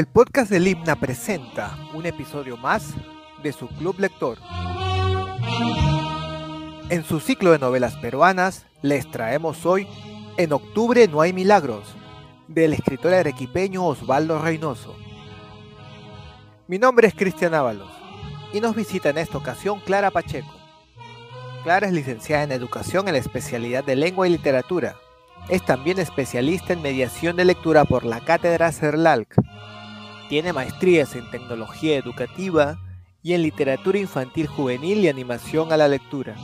El podcast del Himna presenta un episodio más de su Club Lector. En su ciclo de novelas peruanas, les traemos hoy En octubre no hay milagros, del escritor arequipeño Osvaldo Reynoso. Mi nombre es Cristian Ábalos y nos visita en esta ocasión Clara Pacheco. Clara es licenciada en Educación en la especialidad de Lengua y Literatura. Es también especialista en mediación de lectura por la Cátedra CERLALC. Tiene maestrías en Tecnología Educativa y en Literatura Infantil Juvenil y Animación a la Lectura.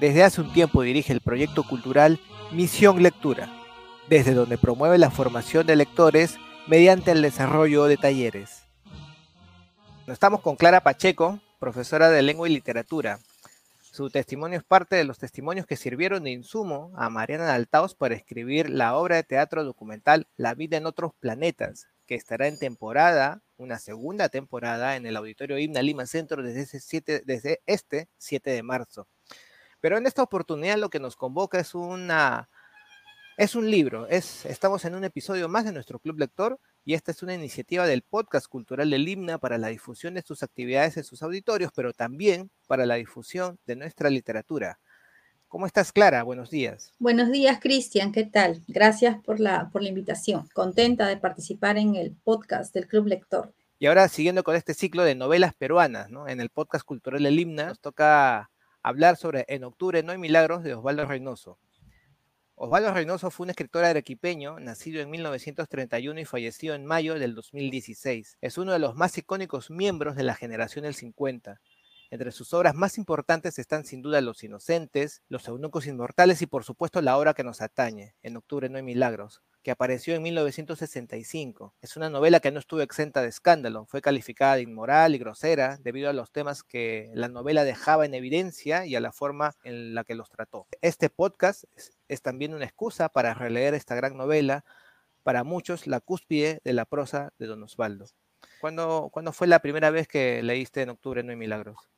Desde hace un tiempo dirige el proyecto cultural Misión Lectura, desde donde promueve la formación de lectores mediante el desarrollo de talleres. Estamos con Clara Pacheco, profesora de Lengua y Literatura. Su testimonio es parte de los testimonios que sirvieron de insumo a Mariana Altaos para escribir la obra de teatro documental La vida en otros planetas, que estará en temporada, una segunda temporada, en el Auditorio Himna Lima Centro desde, este 7 de marzo. Pero en esta oportunidad lo que nos convoca es una es un libro, es, estamos en un episodio más de nuestro Club Lector y esta es una iniciativa del podcast cultural del Himna para la difusión de sus actividades en sus auditorios, pero también para la difusión de nuestra literatura. ¿Cómo estás, Clara? Buenos días. Buenos días, Cristian. ¿Qué tal? Gracias por la, por la invitación. Contenta de participar en el podcast del Club Lector. Y ahora, siguiendo con este ciclo de novelas peruanas, ¿no? en el podcast cultural del Himna, nos toca hablar sobre En octubre no hay milagros de Osvaldo Reynoso. Osvaldo Reynoso fue un escritor arequipeño, nacido en 1931 y fallecido en mayo del 2016. Es uno de los más icónicos miembros de la generación del 50. Entre sus obras más importantes están sin duda Los Inocentes, Los Eunucos Inmortales y por supuesto la obra que nos atañe, En Octubre No hay Milagros, que apareció en 1965. Es una novela que no estuvo exenta de escándalo, fue calificada de inmoral y grosera debido a los temas que la novela dejaba en evidencia y a la forma en la que los trató. Este podcast es, también una excusa para releer esta gran novela, para muchos la cúspide de la prosa de Don Osvaldo. ¿Cuándo, ¿Cuándo fue la primera vez que leíste En Octubre No hay Milagros?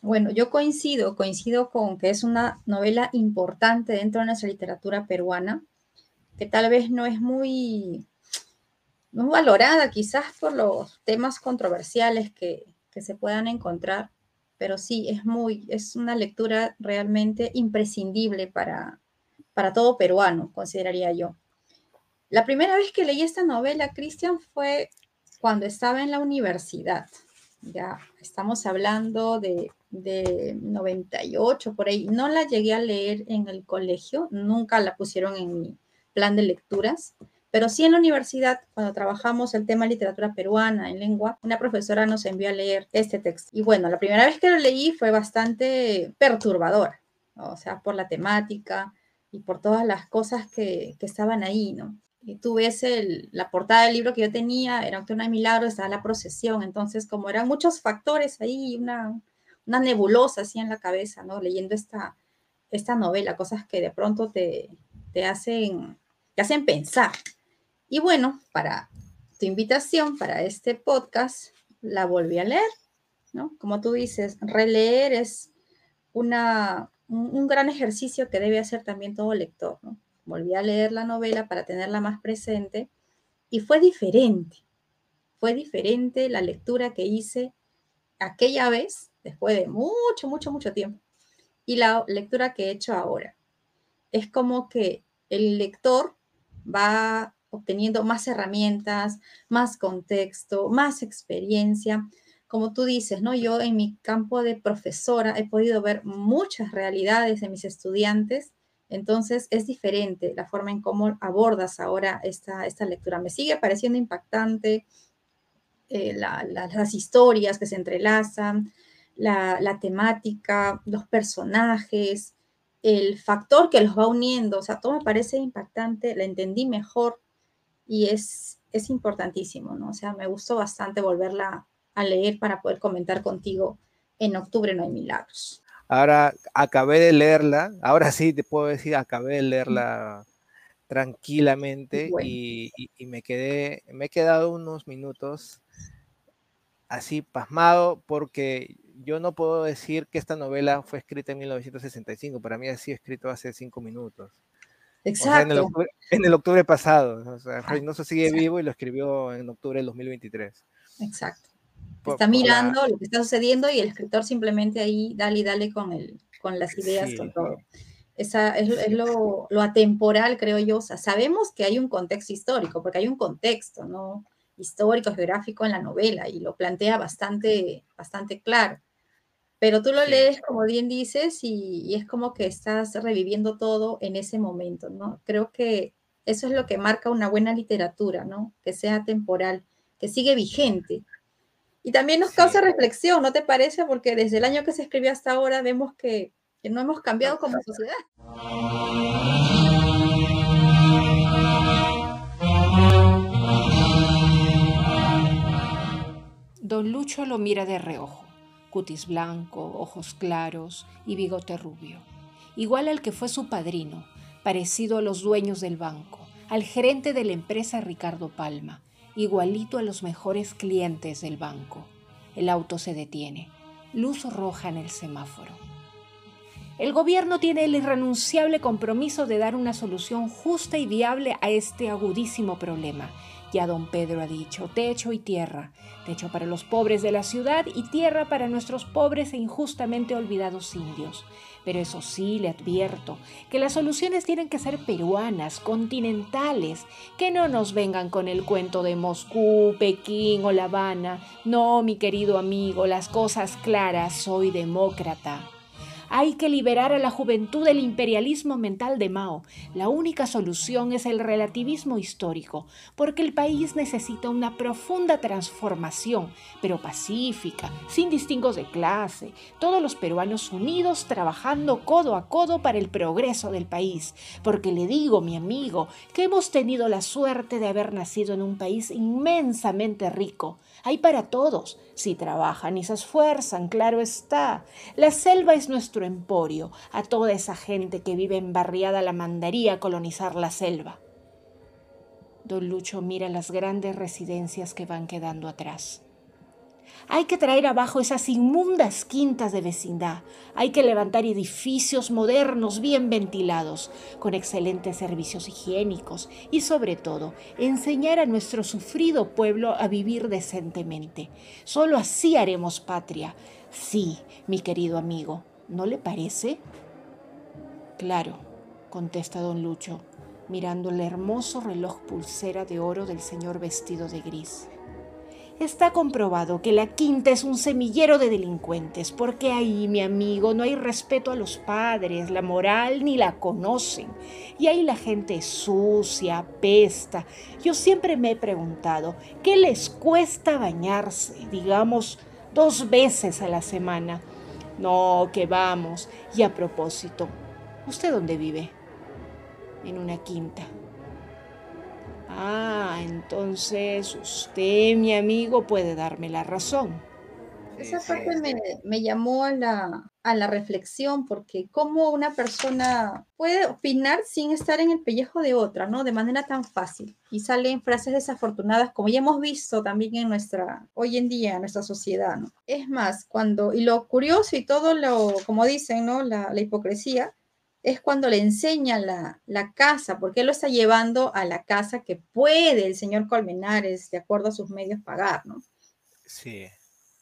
Bueno, yo coincido, coincido con que es una novela importante dentro de nuestra literatura peruana que tal vez no es muy, muy valorada quizás por los temas controversiales que, se puedan encontrar, pero sí, es muy, es una lectura realmente imprescindible para, para todo peruano, consideraría yo. La primera vez que leí esta novela, Cristian, fue cuando estaba en la universidad. Ya estamos hablando de, de 98, por ahí. No la llegué a leer en el colegio, nunca la pusieron en mi, plan de lecturas, pero sí en la universidad, cuando trabajamos el tema literatura peruana en lengua, una profesora nos envió a leer este texto. Y bueno, la primera vez que lo leí fue bastante perturbadora, o sea, por la temática y por todas las cosas que, que estaban ahí, ¿no? Tú ves el, la portada del libro que yo tenía, era una milagro, estaba la procesión, entonces como eran muchos factores ahí, una, una nebulosa así en la cabeza, ¿no? Leyendo esta, esta novela, cosas que de pronto te, te hacen te hacen pensar. Y bueno, para tu invitación, para este podcast, la volví a leer, ¿no? Como tú dices, releer es una, un, gran ejercicio que debe hacer también todo lector, ¿no? Volví a leer la novela para tenerla más presente y fue diferente. Fue diferente la lectura que hice aquella vez, después de mucho, mucho, mucho tiempo, y la lectura que he hecho ahora. Es como que el lector va obteniendo más herramientas, más contexto, más experiencia. Como tú dices, ¿no? Yo en mi campo de profesora he podido ver muchas realidades de mis estudiantes, entonces es diferente la forma en cómo abordas ahora esta, esta lectura. Me sigue pareciendo impactante eh, las historias que se entrelazan, la, temática, los personajes, el factor que los va uniendo, o sea, todo me parece impactante, la entendí mejor y es, es importantísimo, ¿no? O sea, me gustó bastante volverla a leer para poder comentar contigo. En octubre no hay milagros. Ahora acabé de leerla, ahora sí te puedo decir, acabé de leerla tranquilamente y, y, me quedé, me he quedado unos minutos así pasmado porque yo no puedo decir que esta novela fue escrita en 1965, para mí ha sido escrito hace cinco minutos. Exacto. en, el octubre, pasado. O sea, Reynoso sigue vivo y lo escribió en octubre del 2023. Exacto. Está mirando lo que está sucediendo y el escritor simplemente ahí dale y dale con, el, con las ideas, con todo. Esa es, lo, lo, atemporal, creo yo. O sea, sabemos que hay un contexto histórico, porque hay un contexto, ¿no? Histórico, geográfico en la novela y lo plantea bastante, bastante claro. Pero tú lo lees, como bien dices, y, es como que estás reviviendo todo en ese momento, ¿no? Creo que eso es lo que marca una buena literatura, ¿no? Que sea temporal, que sigue vigente. Y también nos causa reflexión, ¿no te parece? Porque desde el año que se escribió hasta ahora vemos que que no hemos cambiado como sociedad. Don Lucho lo mira de reojo, cutis blanco, ojos claros y bigote rubio, igual al que fue su padrino, parecido a los dueños del banco, al gerente de la empresa Ricardo Palma, igualito a los mejores clientes del banco. El auto se detiene, luz roja en el semáforo. El gobierno tiene el irrenunciable compromiso de dar una solución justa y viable a este agudísimo problema. Ya don Pedro ha dicho, techo y tierra, techo para los pobres de la ciudad y tierra para nuestros pobres e injustamente olvidados indios. Pero eso sí, le advierto, que las soluciones tienen que ser peruanas, continentales, que no nos vengan con el cuento de Moscú, Pekín o La Habana. No, mi querido amigo, las cosas claras, soy demócrata. Hay que liberar a la juventud del imperialismo mental de Mao. La única solución es el relativismo histórico, porque el país necesita una profunda transformación, pero pacífica, sin distingos de clase, todos los peruanos unidos trabajando codo a codo para el progreso del país. Porque le digo, mi amigo, que hemos tenido la suerte de haber nacido en un país inmensamente rico. Hay para todos, si trabajan y se esfuerzan, claro está. La selva es nuestro emporio, a toda esa gente que vive embarriada la mandaría colonizar la selva. Don Lucho mira las grandes residencias que van quedando atrás. Hay que traer abajo esas inmundas quintas de vecindad. Hay que levantar edificios modernos, bien ventilados, con excelentes servicios higiénicos y sobre todo enseñar a nuestro sufrido pueblo a vivir decentemente. Solo así haremos patria. Sí, mi querido amigo, ¿no le parece? Claro, contesta don Lucho, mirando el hermoso reloj pulsera de oro del señor vestido de gris. Está comprobado que la quinta es un semillero de delincuentes, porque ahí, mi amigo, no hay respeto a los padres, la moral ni la conocen. Y ahí la gente es sucia, pesta. Yo siempre me he preguntado, ¿qué les cuesta bañarse, digamos, dos veces a la semana? No, que vamos. Y a propósito, ¿usted dónde vive? En una quinta. Ah, entonces usted, mi amigo, puede darme la razón. Esa parte me, llamó a la, a la, reflexión, porque cómo una persona puede opinar sin estar en el pellejo de otra, ¿no? De manera tan fácil. Y salen frases desafortunadas, como ya hemos visto también en nuestra, hoy en día, en nuestra sociedad, ¿no? Es más, cuando, y lo curioso y todo lo, como dicen, ¿no? La, la hipocresía, es cuando le enseña la, casa, porque él lo está llevando a la casa que puede el señor Colmenares, de acuerdo a sus medios, pagar, ¿no? Sí.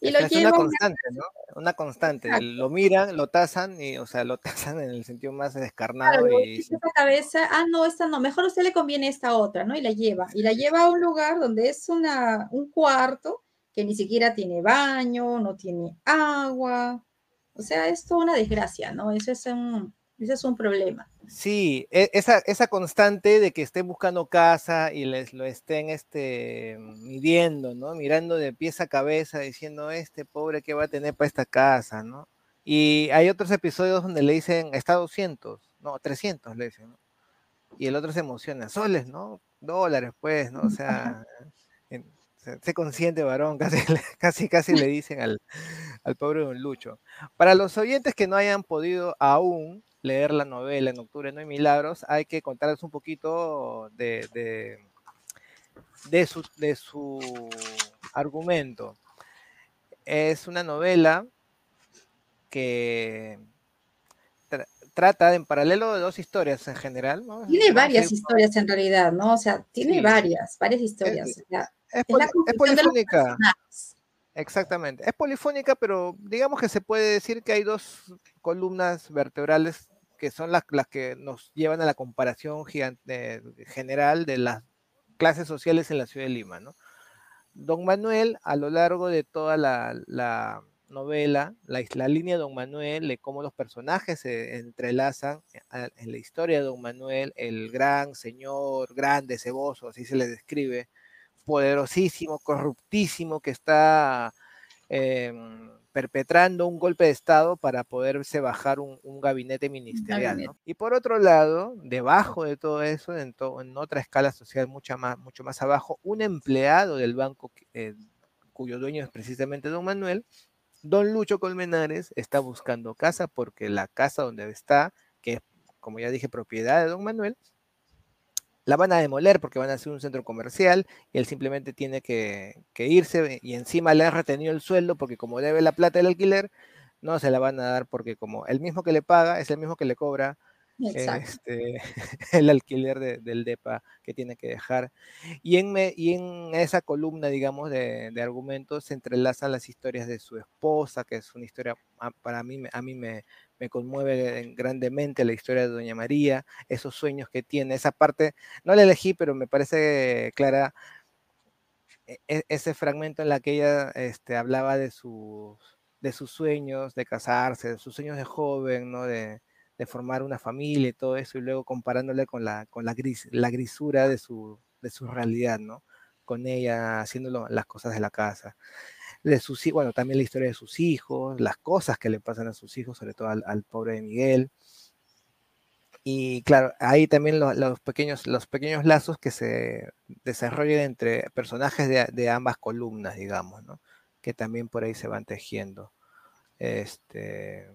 Y lo es una constante, ¿no? Una constante. Lo miran, lo tasan, y, o sea, lo tasan en el sentido más descarnado. y... cabeza, ah, no, esta no, mejor a usted le conviene esta otra, ¿no? Y la lleva. Y la lleva a un lugar donde es una, un cuarto que ni siquiera tiene baño, no tiene agua. O sea, es toda una desgracia, ¿no? Eso es un, ese es un problema. Sí, e, esa, esa constante de que estén buscando casa y les lo estén este, midiendo, ¿no? Mirando de pies a cabeza, diciendo, este pobre, ¿qué va a tener para esta casa, ¿no? Y hay otros episodios donde le dicen, está 200, no, 300 le dicen, ¿no? Y el otro se emociona, soles, ¿no? Dólares, pues, ¿no? O sea, sé consciente, varón, casi, casi, casi le dicen al, al pobre Don Lucho. Para los oyentes que no hayan podido aún leer la novela en octubre no hay milagros, hay que contarles un poquito de, de, su, de su argumento. Es una novela que trata en paralelo de dos historias en general. Tiene varias historias en realidad, ¿no? O sea, tiene varias, varias historias. Es, es, polifónica. Exactamente. Es polifónica, pero digamos que se puede decir que hay dos columnas vertebrales que son las, que nos llevan a la comparación gigante, general de las clases sociales en la ciudad de Lima. Don Manuel, a lo largo de toda la, novela, la, línea de Don Manuel, de cómo los personajes se entrelazan en la historia de Don Manuel, el gran señor, grande, ceboso, así se le describe, poderosísimo, corruptísimo, que está em, perpetrando un golpe de Estado para poderse bajar un, gabinete ministerial. Y por otro lado, debajo de todo eso, en, otra escala social mucho más, mucho más abajo, un empleado del banco eh, cuyo dueño es precisamente don Manuel, don Lucho Colmenares, está buscando casa porque la casa donde está, que es, como ya dije, propiedad de don Manuel, la van a demoler porque van a hacer un centro comercial y él simplemente tiene que, irse y encima le han retenido el sueldo porque como debe la plata del alquiler, no se la van a dar porque como el mismo que le paga es el mismo que le cobra este, el alquiler del DEPA que tiene que dejar. Y en, y en esa columna, digamos, de, argumentos se entrelazan las historias de su esposa, que es una historia, ah, para mí, a mí me, me conmueve grandemente la historia de Doña María, esos sueños que tiene, esa parte, no la elegí, pero me parece clara e, e, ese fragmento en la que ella este, hablaba de sus, de sus sueños de casarse, de sus sueños de joven, ¿no? De, de formar una familia y todo eso, y luego comparándole con la, con la, gris, la grisura de su, de su realidad, ¿no? Con ella haciendo las cosas de la casa. De sus, bueno, también la historia de sus hijos, las cosas que le pasan a sus hijos, sobre todo al, pobre de Miguel. Y claro, ahí también los, pequeños, los pequeños lazos que se desarrollan entre personajes de, de, ambas columnas, digamos, ¿no? Que también por ahí se van tejiendo. Este,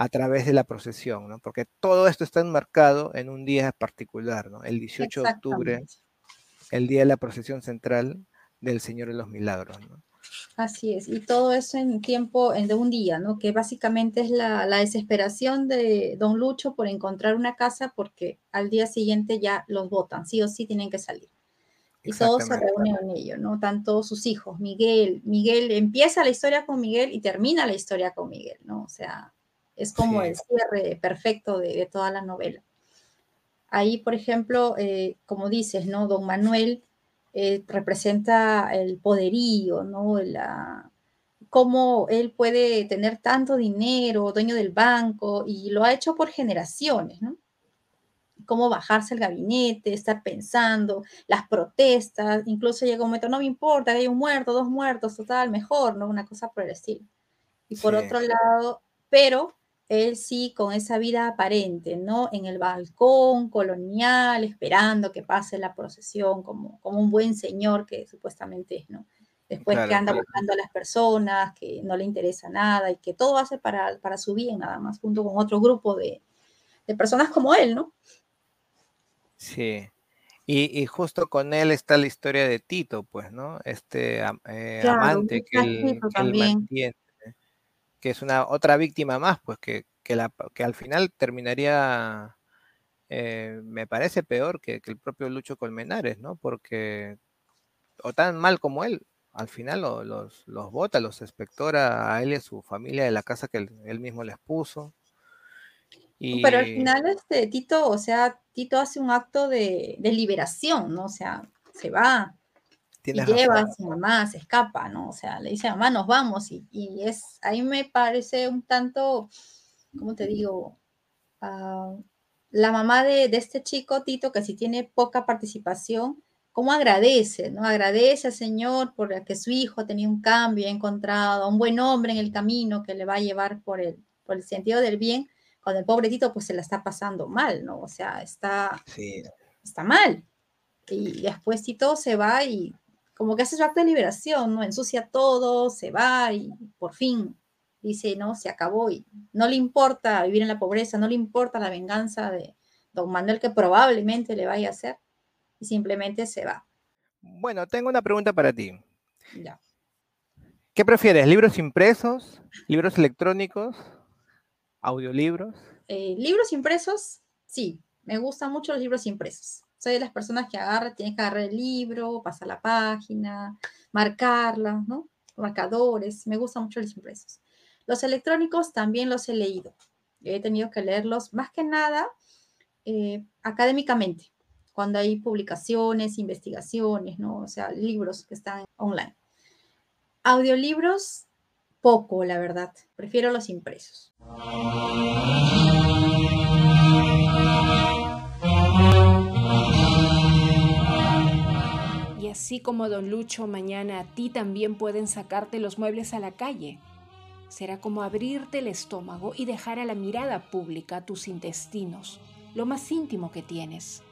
a través de la procesión, ¿no? Porque todo esto está enmarcado en un día particular, ¿no? El 18 de octubre, el día de la procesión central del Señor de los Milagros, ¿no? Así es, y todo eso en tiempo de un día, ¿no? Que básicamente es la, desesperación de don Lucho por encontrar una casa porque al día siguiente ya los votan, sí o sí tienen que salir. Y todos se reúnen en ello, ¿no? Tanto sus hijos, Miguel, Miguel empieza la historia con Miguel y termina la historia con Miguel, ¿no? O sea, es como el cierre perfecto de, toda la novela. Ahí, por ejemplo, eh, como dices, ¿no? Don Manuel eh, representa el poderío, ¿no? La, cómo él puede tener tanto dinero, dueño del banco, y lo ha hecho por generaciones, ¿no? Cómo bajarse el gabinete, estar pensando, las protestas, incluso llega un momento, no me importa, hay un muerto, dos muertos, total, mejor, ¿no? Una cosa por el estilo. Y por otro lado, pero él sí con esa vida aparente, ¿no? En el balcón colonial, esperando que pase la procesión como, como un buen señor que supuestamente es, ¿no? Después que anda buscando a las personas, que no le interesa nada y que todo hace para, para su bien nada más, junto con otro grupo de, personas como él, ¿no? Sí. Y, justo con él está la historia de Tito, pues, ¿no? Este eh, amante que él, mantiene que es una otra víctima más, pues que, la, que al final terminaría, eh, me parece peor que, el propio Lucho Colmenares, ¿no? Porque, o tan mal como él, al final los, los vota, los espectora a él y a su familia de la casa que él, mismo les puso. Pero al final este Tito, o sea, Tito hace un acto de, de liberación, ¿no? O sea, se va, y lleva a su mamá, se escapa, ¿no? O sea, le dice, mamá, nos vamos. Y, es, ahí me parece un tanto, ¿cómo te digo? Ah, la mamá de, este chico, Tito, que si tiene poca participación, ¿cómo agradece, ¿no? Agradece al Señor por que su hijo tenido un cambio, ha encontrado a un buen hombre en el camino que le va a llevar por el, por el sentido del bien, cuando el pobre Tito pues se la está pasando mal, ¿no? O sea, está, está mal. Y después Tito se va y como que hace su acto de liberación, ¿no? Ensucia todo, se va y por fin dice, no, se acabó y no le importa vivir en la pobreza, no le importa la venganza de don Manuel que probablemente le vaya a hacer y simplemente se va. Bueno, tengo una pregunta para ti. Ya. ¿Qué prefieres? ¿Libros impresos? ¿Libros electrónicos? ¿Audiolibros? Eh, libros impresos, sí, me gustan mucho los libros impresos. Soy de las personas que agarran, tienen que agarrar el libro, pasar la página, marcarla, ¿no? Marcadores, me gustan mucho los impresos. Los electrónicos también los he leído. He tenido que leerlos más que nada eh, académicamente, cuando hay publicaciones, investigaciones, ¿no? O sea, libros que están online. Audiolibros, poco, la verdad. Prefiero los impresos. Así como don Lucho mañana a ti también pueden sacarte los muebles a la calle. Será como abrirte el estómago y dejar a la mirada pública tus intestinos, lo más íntimo que tienes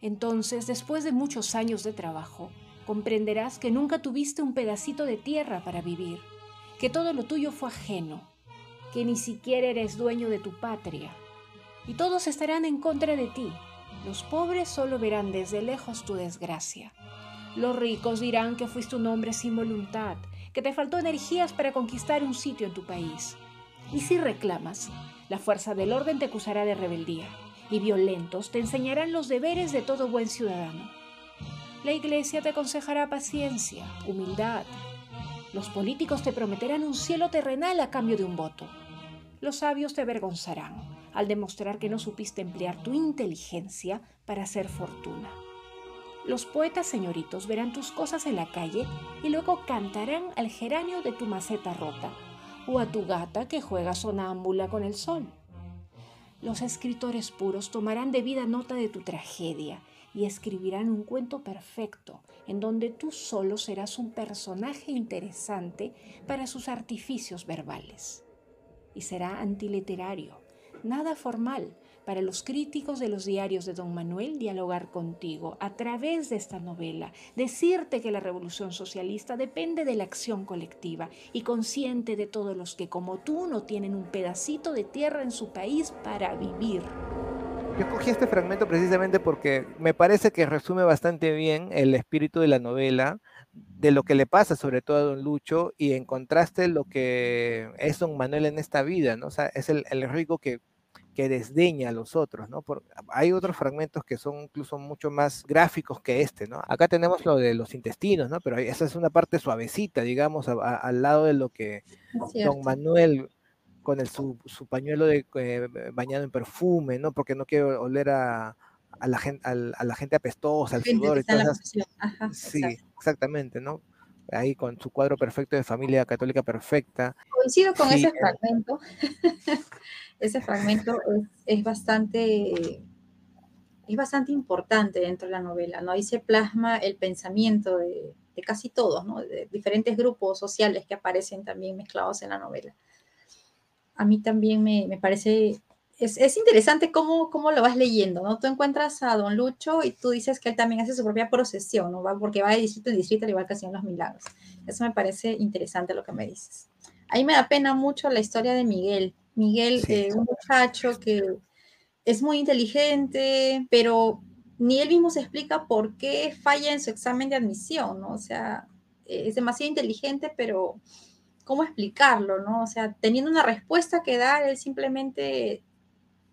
entonces, después de muchos años de trabajo, comprenderás que nunca tuviste un pedacito de tierra para vivir, que todo lo tuyo fue ajeno, que ni siquiera eres dueño de tu patria. Y todos estarán en contra de ti. Los pobres solo verán desde lejos tu desgracia. Los ricos dirán que fuiste un hombre sin voluntad, que te faltó energías para conquistar un sitio en tu país. Y si reclamas, la fuerza del orden te acusará de rebeldía y violentos te enseñarán los deberes de todo buen ciudadano. La iglesia te aconsejará paciencia, humildad. Los políticos te prometerán un cielo terrenal a cambio de un voto. Los sabios te avergonzarán al demostrar que no supiste emplear tu inteligencia para hacer fortuna. Los poetas señoritos verán tus cosas en la calle y luego cantarán al geranio de tu maceta rota o a tu gata que juega sonámbula con el sol. Los escritores puros tomarán debida nota de tu tragedia y escribirán un cuento perfecto en donde tú solo serás un personaje interesante para sus artificios verbales. Y será antiliterario, nada formal, para los críticos de los diarios de don Manuel dialogar contigo a través de esta novela, decirte que la revolución socialista depende de la acción colectiva y consciente de todos los que como tú no tienen un pedacito de tierra en su país para vivir. Yo escogí este fragmento precisamente porque me parece que resume bastante bien el espíritu de la novela, de lo que le pasa sobre todo a don Lucho y en contraste lo que es don Manuel en esta vida, ¿no? O sea, es el, el rico que que desdeña a los otros, ¿no? hay otros fragmentos que son incluso mucho más gráficos que este, ¿no? Acá tenemos lo de los intestinos, ¿no? Pero esa es una parte suavecita, digamos, al lado de lo que don Manuel con el, su, pañuelo de, eh, bañado en perfume, ¿no? Porque no quiere oler a, la, gente, a, la gente apestosa, al sudor y todas Sí, exactamente, ¿no? Ahí con su cuadro perfecto de familia católica perfecta. Coincido con ese fragmento. ese fragmento es, bastante es bastante importante dentro de la novela, ¿no? Ahí se plasma el pensamiento de, casi todos, ¿no? De diferentes grupos sociales que aparecen también mezclados en la novela. A mí también me, parece, es, interesante cómo, cómo, lo vas leyendo, ¿no? Tú encuentras a Don Lucho y tú dices que él también hace su propia procesión, ¿no? Porque va de distrito en distrito, al igual que hacían los milagros. Eso me parece interesante lo que me dices. Ahí me da pena mucho la historia de Miguel, Miguel, eh, un muchacho que es muy inteligente, pero ni él mismo se explica por qué falla en su examen de admisión, ¿no? O sea, es demasiado inteligente, pero ¿cómo explicarlo, no? O sea, teniendo una respuesta que dar, él simplemente,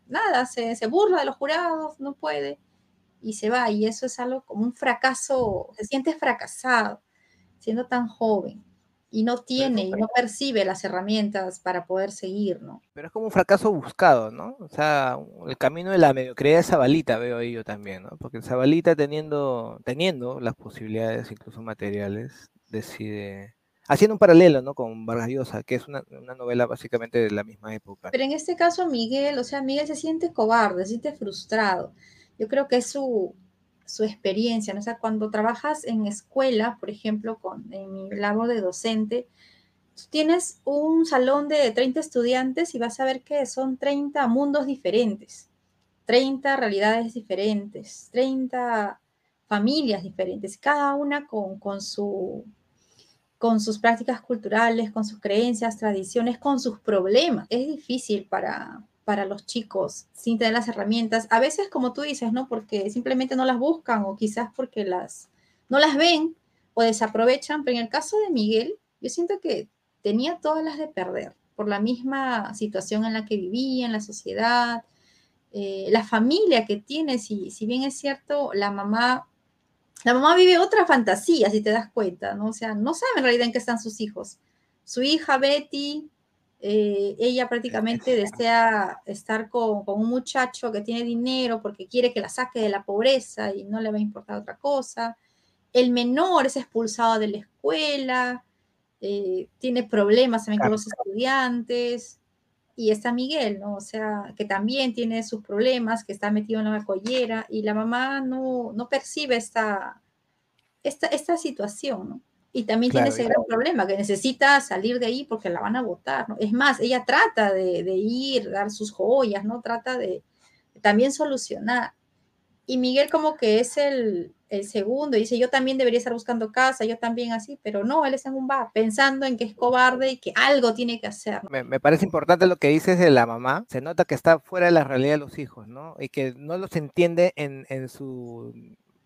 nada, se, se burla de los jurados, no puede, y se va, y eso es algo como un fracaso, se siente fracasado, siendo tan joven y no tiene y no percibe las herramientas para poder seguir, ¿no? Pero es como un fracaso buscado, ¿no? O sea, el camino de la mediocridad de Zabalita veo ahí yo también, ¿no? Porque Zabalita teniendo, teniendo las posibilidades incluso materiales, decide, haciendo un paralelo, ¿no? Con Vargas Llosa, que es una, novela básicamente de la misma época. Pero en este caso Miguel, o sea, Miguel se siente cobarde, se siente frustrado. Yo creo que es su, su experiencia, ¿no? O sea, cuando trabajas en escuela, por ejemplo, con, en mi labor de docente, tienes un salón de 30 estudiantes y vas a ver que son 30 mundos diferentes, 30 realidades diferentes, 30 familias diferentes, cada una con, con, su, con sus prácticas culturales, con sus creencias, tradiciones, con sus problemas. Es difícil para, para los chicos sin tener las herramientas. A veces, como tú dices, ¿no? Porque simplemente no las buscan o quizás porque las no las ven o desaprovechan. Pero en el caso de Miguel, yo siento que tenía todas las de perder. por la misma situación en la que vivía, en la sociedad, eh, la familia que tiene, si, si bien es cierto, la mamá, la mamá vive otra fantasía, si te das cuenta, ¿no? O sea, no sabe en realidad en qué están sus hijos. Su hija Betty, eh, ella prácticamente desea estar con, con, un muchacho que tiene dinero porque quiere que la saque de la pobreza y no le va a importar otra cosa. El menor es expulsado de la escuela, eh, tiene problemas también con los estudiantes y está Miguel, ¿no? O sea, que también tiene sus problemas, que está metido en la collera y la mamá no, no percibe esta, esta, esta situación, ¿no? Y también tiene ese gran problema, que necesita salir de ahí porque la van a votar, ¿no? Es más, ella trata de, de ir, dar sus joyas, ¿no? Trata de también solucionar. Y Miguel como que es el, el segundo, dice, yo también debería estar buscando casa, yo también así, pero no, él está en un bar, pensando en que es cobarde y que algo tiene que hacer. Me, parece importante lo que dices de la mamá, se nota que está fuera de la realidad de los hijos, ¿no? Y que no los entiende en, en su,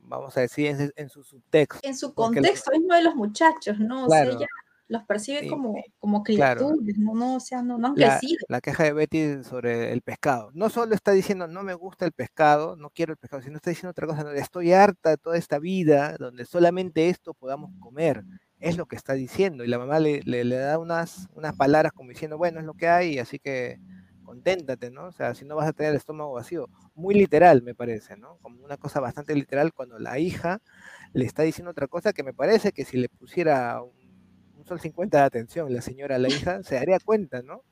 vamos a decir, en, su subtexto. En su contexto mismo de los muchachos, ¿no? O sea, ella los percibe como, como criaturas, ¿no? O sea, no, han crecido. La queja de Betty sobre el pescado. No solo está diciendo, no me gusta el pescado, no quiero el pescado, sino está diciendo otra cosa, no, estoy harta de toda esta vida donde solamente esto podamos comer. Es lo que está diciendo. Y la mamá le, le, da unas, unas palabras como diciendo, bueno, es lo que hay, así que conténtate, ¿no? O sea, si no vas a tener el estómago vacío. Muy literal, me parece, ¿no? Como una cosa bastante literal cuando la hija le está diciendo otra cosa que me parece que si le pusiera un sol 50 de atención, la señora, la hija, se daría cuenta, ¿no?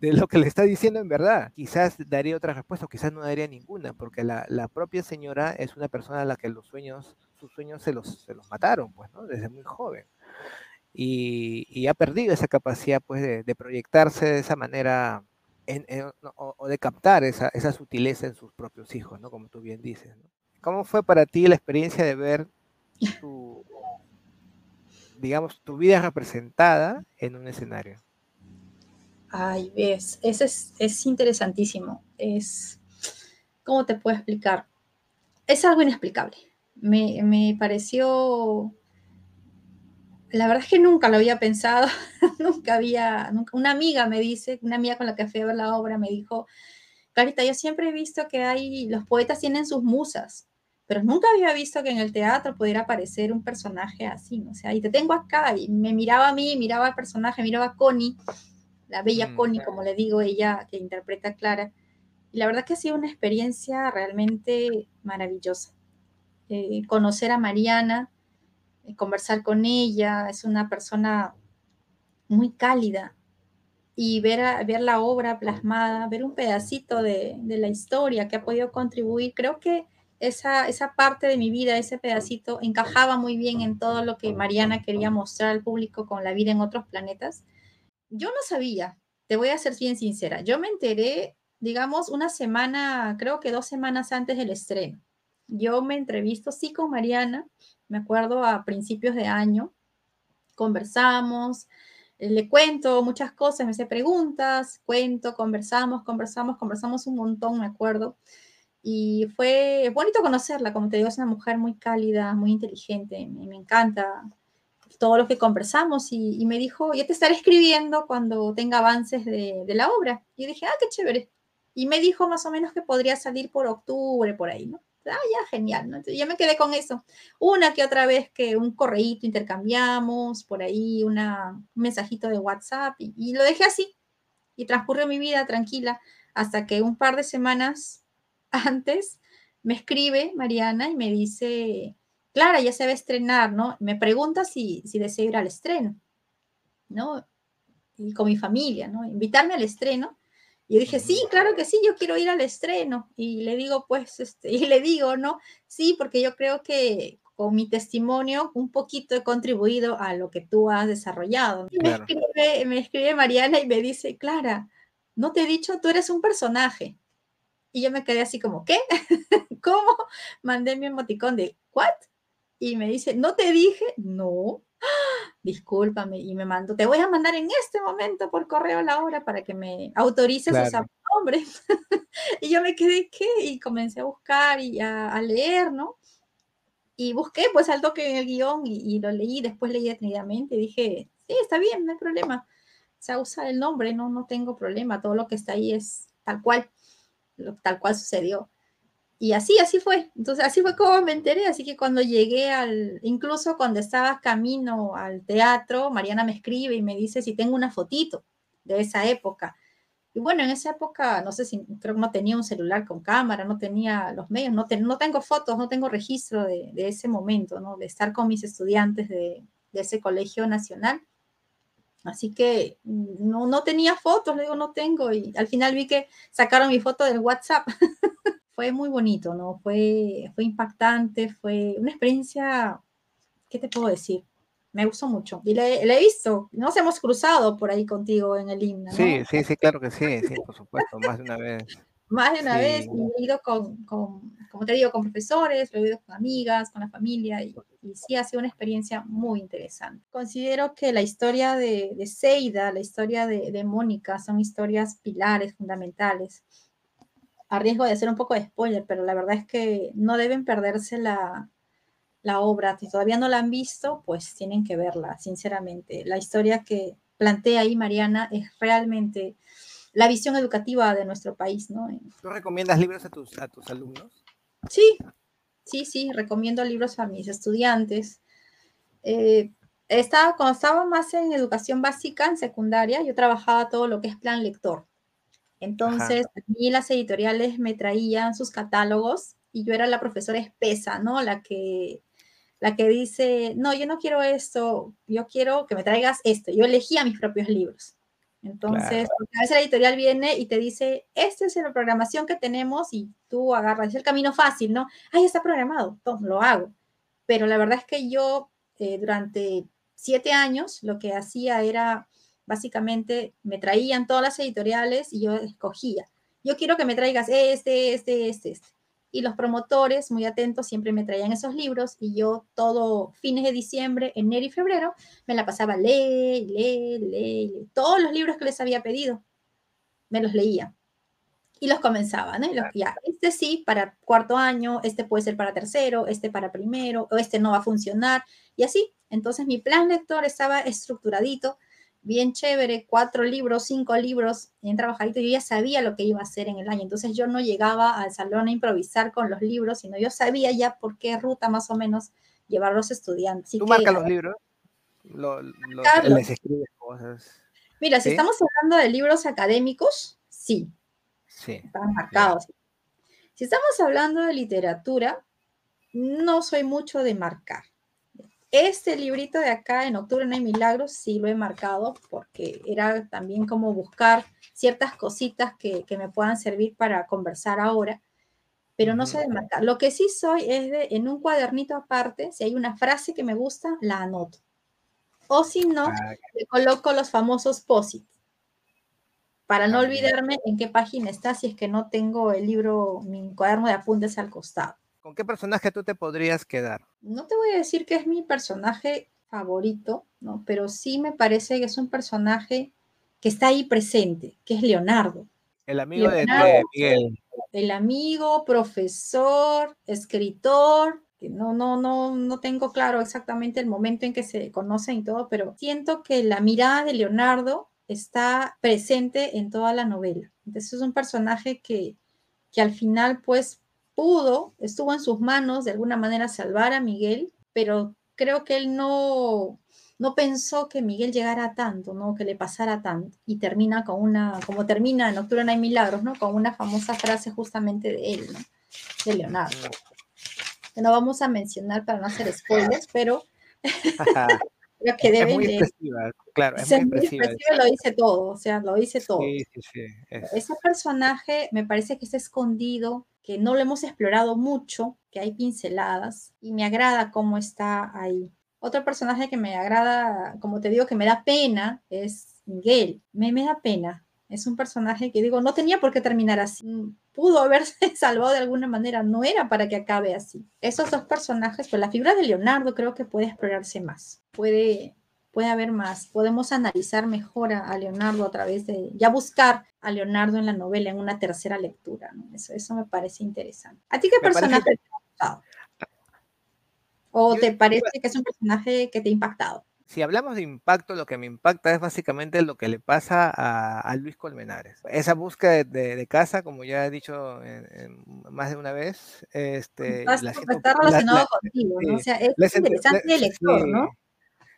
De lo que le está diciendo en verdad. Quizás daría otra respuesta o quizás no daría ninguna, porque la, propia señora es una persona a la que los sueños, sus sueños se los, se los mataron, pues, ¿no? Desde muy joven. Y, ha perdido esa capacidad, pues, de, proyectarse de esa manera o, de captar esa, esa sutileza en sus propios hijos, ¿no? Como tú bien dices. ¿Cómo fue para ti la experiencia de ver tu, digamos, tu vida representada en un escenario. Ay, ves, eso es, interesantísimo. Es, ¿cómo te puedo explicar? Es algo inexplicable. Me, pareció, la verdad es que nunca lo había pensado, nunca había, una amiga me dice, una amiga con la que fui a ver la obra me dijo, Clarita, yo siempre he visto que hay, los poetas tienen sus musas, pero nunca había visto que en el teatro pudiera aparecer un personaje así, ¿no? o sea, y te tengo acá, y me miraba a mí, miraba al personaje, miraba a Connie, la bella mm, Connie, como le digo ella, que interpreta a Clara, y la verdad que ha sido una experiencia realmente maravillosa. Eh, conocer a Mariana, eh, conversar con ella, es una persona muy cálida, y ver, ver la obra plasmada, ver un pedacito de, de la historia que ha podido contribuir, creo que esa, esa parte de mi vida, ese pedacito, encajaba muy bien en todo lo que Mariana quería mostrar al público con la vida en otros planetas. Yo no sabía, te voy a ser bien sincera, yo me enteré, digamos, una semana, creo que dos semanas antes del estreno. Yo me entrevisto, sí, con Mariana, me acuerdo a principios de año, conversamos, le cuento muchas cosas, me hace preguntas, cuento, conversamos, conversamos, conversamos un montón, me acuerdo. Y fue bonito conocerla, como te digo, es una mujer muy cálida, muy inteligente, me, encanta todo lo que conversamos y, me dijo, ya te estaré escribiendo cuando tenga avances de, la obra. Y dije, ah, qué chévere. Y me dijo más o menos que podría salir por octubre, por ahí, ¿no? Ah, ya, genial, ¿no? Entonces ya me quedé con eso. Una que otra vez que un correíto intercambiamos, por ahí una, un mensajito de WhatsApp y lo dejé así. Y transcurrió mi vida tranquila hasta que un par de semanas antes, me escribe Mariana y me dice, Clara, ya se va a estrenar, ¿no? Me pregunta si, si deseo ir al estreno, ¿no? Y con mi familia, ¿no? Invitarme al estreno. Y yo dije, sí, claro que sí, yo quiero ir al estreno. Y le digo, pues, este, y le digo, ¿no? Sí, porque yo creo que con mi testimonio un poquito he contribuido a lo que tú has desarrollado. Y me, escribe, me escribe Mariana y me dice, Clara, no te he dicho, tú eres un personaje. Y yo me quedé así como, ¿qué? ¿Cómo? Mandé mi emoticón de, ¿what? Y me dice, ¿no te dije? No. Discúlpame. Y me mandó, te voy a mandar en este momento por correo la hora para que me autorices claro. a nombres. y yo me quedé, ¿qué? Y comencé a buscar y a, leer, ¿no? Y busqué pues al toque en el guion y, y, lo leí, después leí detenidamente y dije, sí, está bien, no hay problema. sea, usa el nombre, no, no tengo problema, todo lo que está ahí es tal cual, tal cual sucedió. Y así, así fue. Entonces, así fue como me enteré. Así que cuando llegué al, incluso cuando estaba camino al teatro, Mariana me escribe y me dice si tengo una fotito de esa época. Y bueno, en esa época, no sé si, creo que no tenía un celular con cámara, no tenía los medios, no, no tengo fotos, no tengo registro de, de, ese momento, ¿no? De estar con mis estudiantes de, de ese colegio nacional. Así que no, no tenía fotos, le no tengo. Y al final vi que sacaron mi foto del WhatsApp. fue muy bonito, ¿no? Fue, fue impactante, fue una experiencia, ¿qué te puedo decir? Me gustó mucho. Y le, he visto, nos hemos cruzado por ahí contigo en el himno. ¿no? Sí, sí, sí, claro que sí, sí, por supuesto, más de una vez. Más de una vez, y he ido con, con, como te digo, con profesores, lo he ido con amigas, con la familia, y, y, sí ha sido una experiencia muy interesante. Considero que la historia de, de Seida, la historia de, de Mónica, son historias pilares, fundamentales a riesgo de hacer un poco de spoiler, pero la verdad es que no deben perderse la, la obra. Si todavía no la han visto, pues tienen que verla, sinceramente. La historia que plantea ahí Mariana es realmente la visión educativa de nuestro país, ¿no? ¿Tú recomiendas libros a tus, a tus alumnos? Sí, sí, sí, recomiendo libros a mis estudiantes. Eh, estaba, cuando estaba más en educación básica, en secundaria, yo trabajaba todo lo que es plan lector. Entonces, Ajá. a mí las editoriales me traían sus catálogos y yo era la profesora espesa, ¿no? La que, la que dice, no, yo no quiero esto, yo quiero que me traigas esto. Yo elegía mis propios libros. Entonces, claro. a veces la editorial viene y te dice, esta es la programación que tenemos y tú agarras, es el camino fácil, ¿no? Ahí está programado, entonces lo hago. Pero la verdad es que yo eh, durante siete años lo que hacía era básicamente me traían todas las editoriales y yo escogía. Yo quiero que me traigas este, este, este, este. Y los promotores, muy atentos, siempre me traían esos libros y yo todo fines de diciembre, enero y febrero, me la pasaba lee, lee, lee, lee. Todos los libros que les había pedido, me los leía. Y los comenzaba, ¿no? Y los, ya, este sí, para cuarto año, este puede ser para tercero, este para primero, o este no va a funcionar, y así. Entonces mi plan lector estaba estructuradito, bien chévere, cuatro libros, cinco libros, bien trabajadito, yo ya sabía lo que iba a hacer en el año. Entonces yo no llegaba al salón a improvisar con los libros, sino yo sabía ya por qué ruta más o menos llevar los estudiantes. ¿Tú marcas los libros? Lo, lo, les escribes cosas. Mira, ¿Sí? si estamos hablando de libros académicos, sí. Sí. Están marcados. Si estamos hablando de literatura, no soy mucho de marcar. Este librito de acá, en Octubre no hay milagros, sí lo he marcado porque era también como buscar ciertas cositas que, que me puedan servir para conversar ahora, pero no sé de marcar. Lo que sí soy es de, en un cuadernito aparte, si hay una frase que me gusta, la anoto. O si no, ah, le coloco los famosos POSIT para no olvidarme en qué página está si es que no tengo el libro, mi cuaderno de apuntes al costado. ¿Con qué personaje tú te podrías quedar? No te voy a decir que es mi personaje favorito, ¿no? Pero sí me parece que es un personaje que está ahí presente, que es Leonardo. El amigo Leonardo, de, Miguel. El amigo, profesor, escritor, que no, no, no, no tengo claro exactamente el momento en que se conocen y todo, pero siento que la mirada de Leonardo está presente en toda la novela. Entonces es un personaje que, que al final pues pudo, estuvo en sus manos de alguna manera salvar a Miguel, pero creo que él no, no pensó que Miguel llegara tanto, ¿no? Que le pasara tanto. Y termina con una, como termina en Octubre no hay milagros, ¿no? Con una famosa frase justamente de él, ¿no? De Leonardo. Que no vamos a mencionar para no hacer spoilers, pero creo que deben es muy de... expresiva, claro, es, muy expresiva. expresiva, lo dice todo, o sea, lo dice todo. Sí, sí, sí. Es... Ese personaje me parece que está escondido, que no lo hemos explorado mucho, que hay pinceladas, y me agrada cómo está ahí. Otro personaje que me agrada, como te digo, que me da pena, es Miguel. Me, me da pena. Es un personaje que digo, no tenía por qué terminar así. Pudo haberse salvado de alguna manera, no era para que acabe así. Esos dos personajes, pues la figura de Leonardo creo que puede explorarse más. Puede, puede haber más. Podemos analizar mejor a, a, Leonardo a través de, ya buscar a Leonardo en la novela en una tercera lectura. ¿no? Eso, eso me parece interesante. ¿A ti qué me personaje parece... te ha gustado? ¿O Yo, te parece que es un personaje que te ha impactado? Si hablamos de impacto, lo que me impacta es básicamente lo que le pasa a, Luis Colmenares. Esa búsqueda de, casa, como ya he dicho más de una vez, este, la está relacionado contigo, ¿no? O sea, es interesante el lector, ¿no?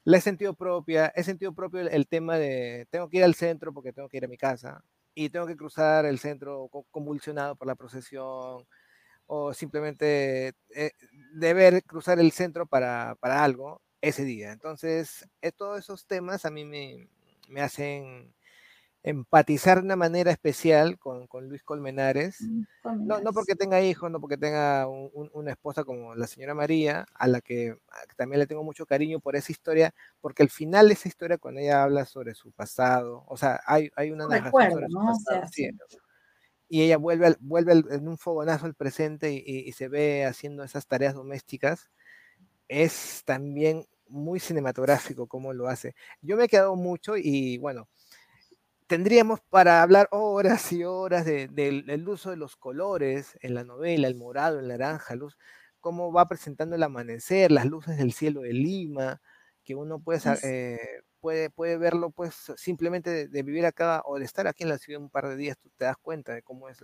Le he sentido propia, he sentido propio el, tema de tengo que ir al centro porque tengo que ir a mi casa y tengo que cruzar el centro convulsionado por la procesión o simplemente eh, deber cruzar el centro para, para algo ese día. Entonces, eh, todos esos temas a mí me, me, hacen empatizar de una manera especial con, con Luis Colmenares. Mm, no, no porque tenga hijos, no porque tenga una esposa como la señora María, a la que también le tengo mucho cariño por esa historia, porque al final de esa historia, cuando ella habla sobre su pasado, o sea, hay, hay una narración sobre su pasado, y ella vuelve, vuelve en un fogonazo al presente y, y, se ve haciendo esas tareas domésticas, es también muy cinematográfico como lo hace. Yo me he quedado mucho y bueno, tendríamos para hablar horas y horas del uso de los colores en la novela, el morado, el naranja, luz, cómo va presentando el amanecer, las luces del cielo de Lima, que uno puede, eh, puede, puede verlo pues simplemente de, vivir acá o de estar aquí en la ciudad un par de días, tú te das cuenta de cómo es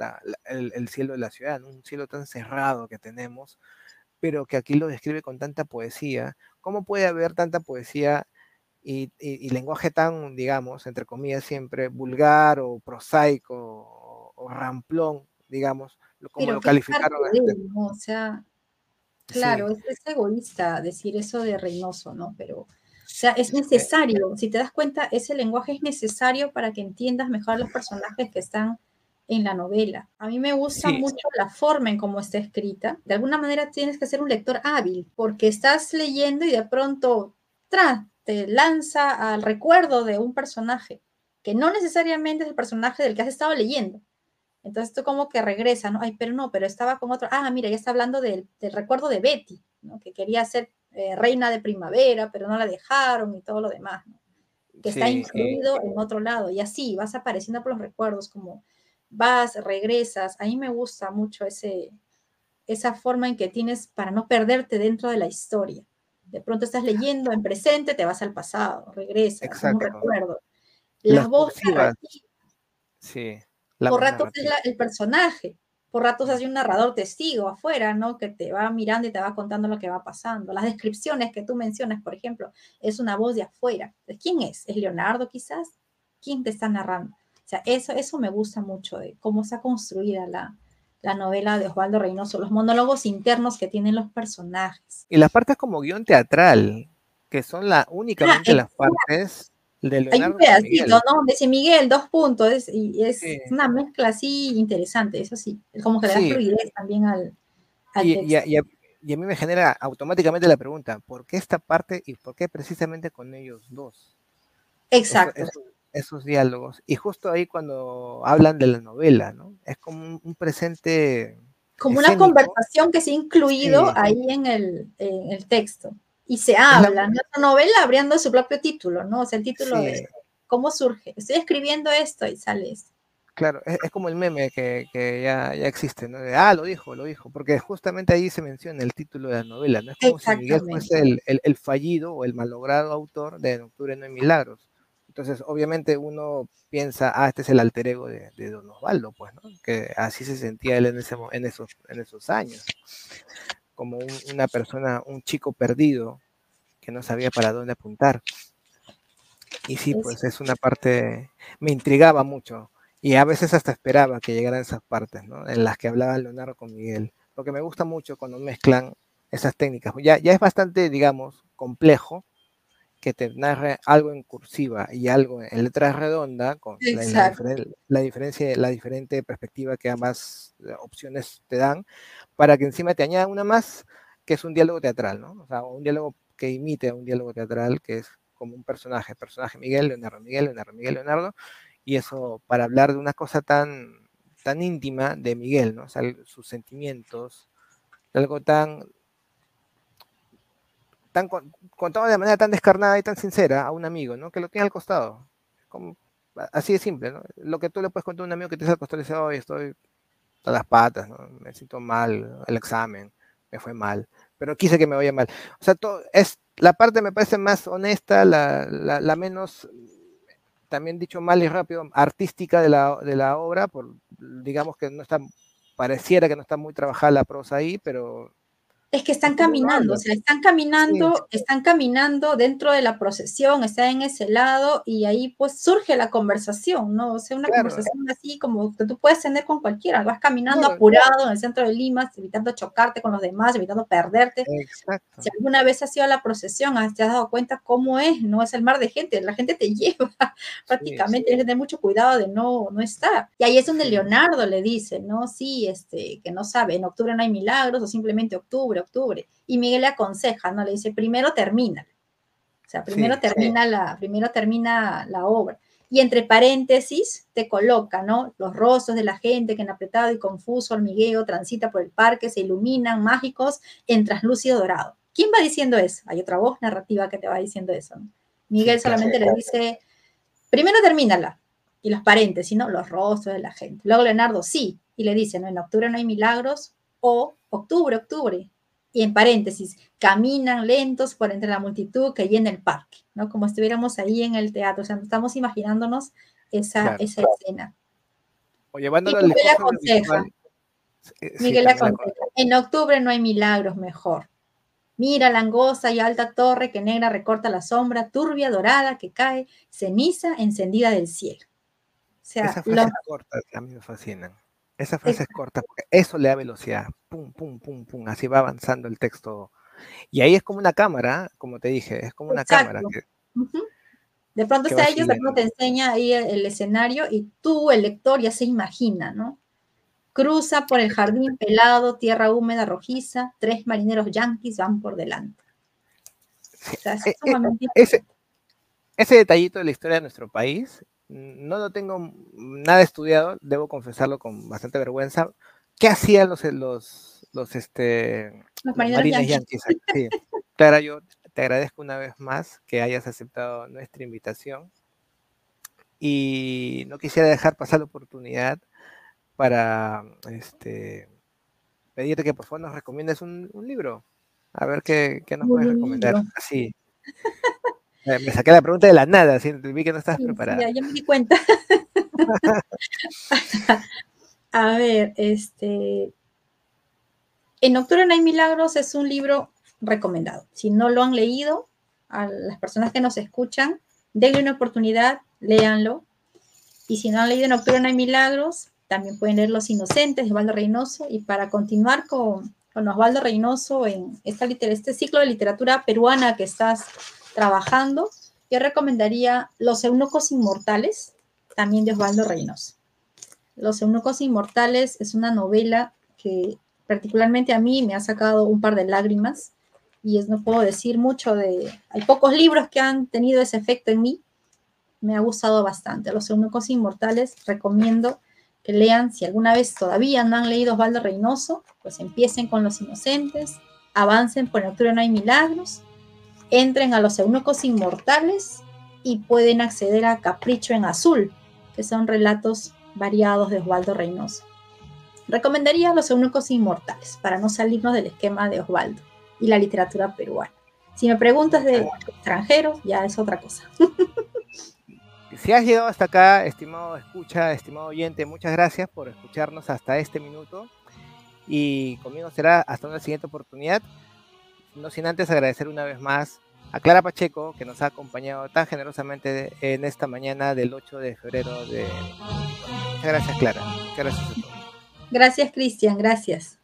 el, cielo de la ciudad, un cielo tan cerrado que tenemos, pero que aquí lo describe con tanta poesía. ¿Cómo puede haber tanta poesía y, lenguaje tan, digamos, entre comillas, siempre vulgar o prosaico o, ramplón, digamos, como lo calificaron? O sea, claro, es, egoísta decir eso de Reynoso, ¿no? Pero, o sea, es necesario, si te das cuenta, ese lenguaje es necesario para que entiendas mejor los personajes que están en la novela. A mí me gusta mucho la forma en cómo está escrita. De alguna manera tienes que ser un lector hábil, porque estás leyendo y de pronto te lanza al recuerdo de un personaje, que no necesariamente es el personaje del que has estado leyendo. Entonces tú como que regresa, ¿no? Ay, pero no, pero estaba con otro. Ah, mira, ya está hablando del, recuerdo de Betty, ¿no? Que quería ser eh, reina de primavera, pero no la dejaron y todo lo demás, ¿no? Que está incluido en otro lado. Y así vas apareciendo por los recuerdos como vas, regresas. A mí me gusta mucho ese, esa forma en que tienes para no perderte dentro de la historia. De pronto estás leyendo en presente, te vas al pasado, regresas, un recuerdo. La voz Sí. por ratos es el personaje, por ratos hay un narrador testigo afuera, ¿no? Que te va mirando y te va contando lo que va pasando. Las descripciones que tú mencionas, por ejemplo, es una voz de afuera. ¿Quién es? ¿Es Leonardo quizás? ¿Quién te está narrando? O sea, eso, eso me gusta mucho de cómo está construida la, la novela de Osvaldo Reynoso, los monólogos internos que tienen los personajes. Y las partes como guion teatral, que son la únicamente ah, las partes de Leonardo. Hay un pedacito, ¿no? Dice Miguel, dos puntos, y es una mezcla así interesante, eso sí, como que le da fluidez también al, y, texto. Y, a, mí me genera automáticamente la pregunta, ¿por qué esta parte y por qué precisamente con ellos dos? Exacto esos diálogos. Y justo ahí cuando hablan de la novela, ¿no? Es como un, presente. Como una conversación que se ha incluido ahí en el, en el, texto. Y se habla, ¿no? La novela abriendo su propio título, ¿no? O sea, el título de cómo surge. Estoy escribiendo esto y sale esto. Claro, es, como el meme que, que ya, ya, existe, ¿no? De, ah, lo dijo, lo dijo, porque justamente ahí se menciona el título de la novela, ¿no? Es como si Miguel fuese el, el, el, fallido o el malogrado autor de En Octubre no hay milagros. Entonces, obviamente uno piensa, ah, este es el alter ego de, Don Osvaldo, pues, ¿no? Que así se sentía él en, ese, en, esos, en esos años, como una persona, un chico perdido que no sabía para dónde apuntar. Y sí, pues es una parte, me intrigaba mucho y a veces hasta esperaba que llegaran esas partes, ¿no? En las que hablaba Leonardo con Miguel, porque me gusta mucho cuando mezclan esas técnicas. Ya, ya es bastante, digamos, complejo, que te narre algo en cursiva y algo en letra redonda, con la, diferencia, la diferente perspectiva que ambas eh, opciones te dan, para que encima te añada una más, que es un diálogo teatral, ¿no? O sea, un diálogo que imite a un diálogo teatral, que es como un personaje, personaje Miguel, Leonardo Miguel, Leonardo Miguel, Leonardo, y eso para hablar de una cosa tan, tan íntima de Miguel, ¿no? O sea, sus sentimientos, algo tan tan contado de manera tan descarnada y tan sincera a un amigo, ¿no? Que lo tiene al costado. Como, así de simple, ¿no? Lo que tú le puedes contar a un amigo que te al costado y dice, hoy estoy a las patas, ¿no? Me siento mal, el examen, me fue mal. pero quise que me vaya mal. O sea, todo, es, la parte me parece más honesta, la, la, menos, también dicho mal y rápido, artística de la, de la obra, por, digamos que no está, pareciera que no está muy trabajada la prosa ahí, pero es que están caminando, o sea, están caminando, están caminando dentro de la procesión, están en ese lado y ahí pues surge la conversación, ¿no? O sea, una conversación así como que tú puedes tener con cualquiera, vas caminando apurado en el centro de Lima, evitando chocarte con los demás, evitando perderte. Exacto. Si alguna vez has ido a la procesión, te has dado cuenta cómo es, no es el mar de gente, la gente te lleva prácticamente, tienes que tener mucho cuidado de no, no estar. Y ahí es donde Leonardo le dice, ¿no? Sí, este, que no sabe, en octubre no hay milagros o simplemente octubre octubre. Y Miguel le aconseja, ¿no? Le dice, primero termina. O sea, primero, termina, La, primero termina la obra. Y entre paréntesis te coloca, ¿no? Los rostros de la gente que en apretado y confuso hormigueo transita por el parque, se iluminan mágicos en translúcido dorado. ¿Quién va diciendo eso? Hay otra voz narrativa que te va diciendo eso. Miguel solamente le dice, primero termínala. Y los paréntesis, ¿no? Los rostros de la gente. Luego Leonardo, sí. Y le dice, no, en octubre no hay milagros. O octubre, octubre, y en paréntesis, caminan lentos por entre la multitud que llena el parque, ¿no? Como estuviéramos ahí en el teatro, o sea, estamos imaginándonos esa, esa escena. O llevándolo al Miguel aconseja, Miguel aconseja, en octubre no hay milagros mejor. Mira la angosta y alta torre que negra recorta la sombra, turbia, dorada, que cae, ceniza encendida del cielo. O sea, Esas frases cortas a mí me fascinan. Esa frase es corta, porque eso le da velocidad. Pum, pum, pum, pum. Así va avanzando el texto. Y ahí es como una cámara, como te dije, es como una cámara. de pronto está ellos, de pronto te enseña ahí el, escenario y tú, el lector, ya se imagina, ¿no? Cruza por el jardín pelado, tierra húmeda, rojiza, tres marineros yanquis van por delante. E, e, ese, ese detallito de la historia de nuestro país no lo tengo nada estudiado, debo confesarlo con bastante vergüenza. ¿Qué hacían los, los, los, este, marines yanquis? Clara, yo te agradezco una vez más que hayas aceptado nuestra invitación y no quisiera dejar pasar la oportunidad para este, pedirte que por favor nos recomiendes un, libro. A ver qué, qué nos puedes recomendar. Así. Me saqué la pregunta de la nada, ¿sí? vi que no estás preparada. Ya, ya me di cuenta. a ver, este. En Octubre no hay milagros es un libro recomendado. Si no lo han leído, a las personas que nos escuchan, denle una oportunidad, léanlo. Y si no han leído En Octubre no hay milagros, también pueden leer Los Inocentes de Osvaldo Reynoso. Y para continuar con, con Osvaldo Reynoso en esta, este ciclo de literatura peruana que estás trabajando, yo recomendaría Los Eunucos Inmortales, también de Osvaldo Reynos. Los Eunucos Inmortales es una novela que particularmente a mí me ha sacado un par de lágrimas y es, no puedo decir mucho de... Hay pocos libros que han tenido ese efecto en mí. Me ha gustado bastante. Los Eunucos Inmortales recomiendo que lean, si alguna vez todavía no han leído Osvaldo Reynoso, pues empiecen con Los Inocentes, avancen por Natura No hay Milagros entren a los eunucos inmortales y pueden acceder a Capricho en Azul, que son relatos variados de Osvaldo Reynoso. Recomendaría los eunucos inmortales para no salirnos del esquema de Osvaldo y la literatura peruana. Si me preguntas de extranjeros, ya es otra cosa. Si has llegado hasta acá, estimado escucha, estimado oyente, muchas gracias por escucharnos hasta este minuto. Y conmigo será hasta una siguiente oportunidad. No sin antes agradecer una vez más a Clara Pacheco, que nos ha acompañado tan generosamente en esta mañana del 8 de febrero de... Muchas gracias, Clara. Muchas gracias a todos. Gracias, Cristian. Gracias.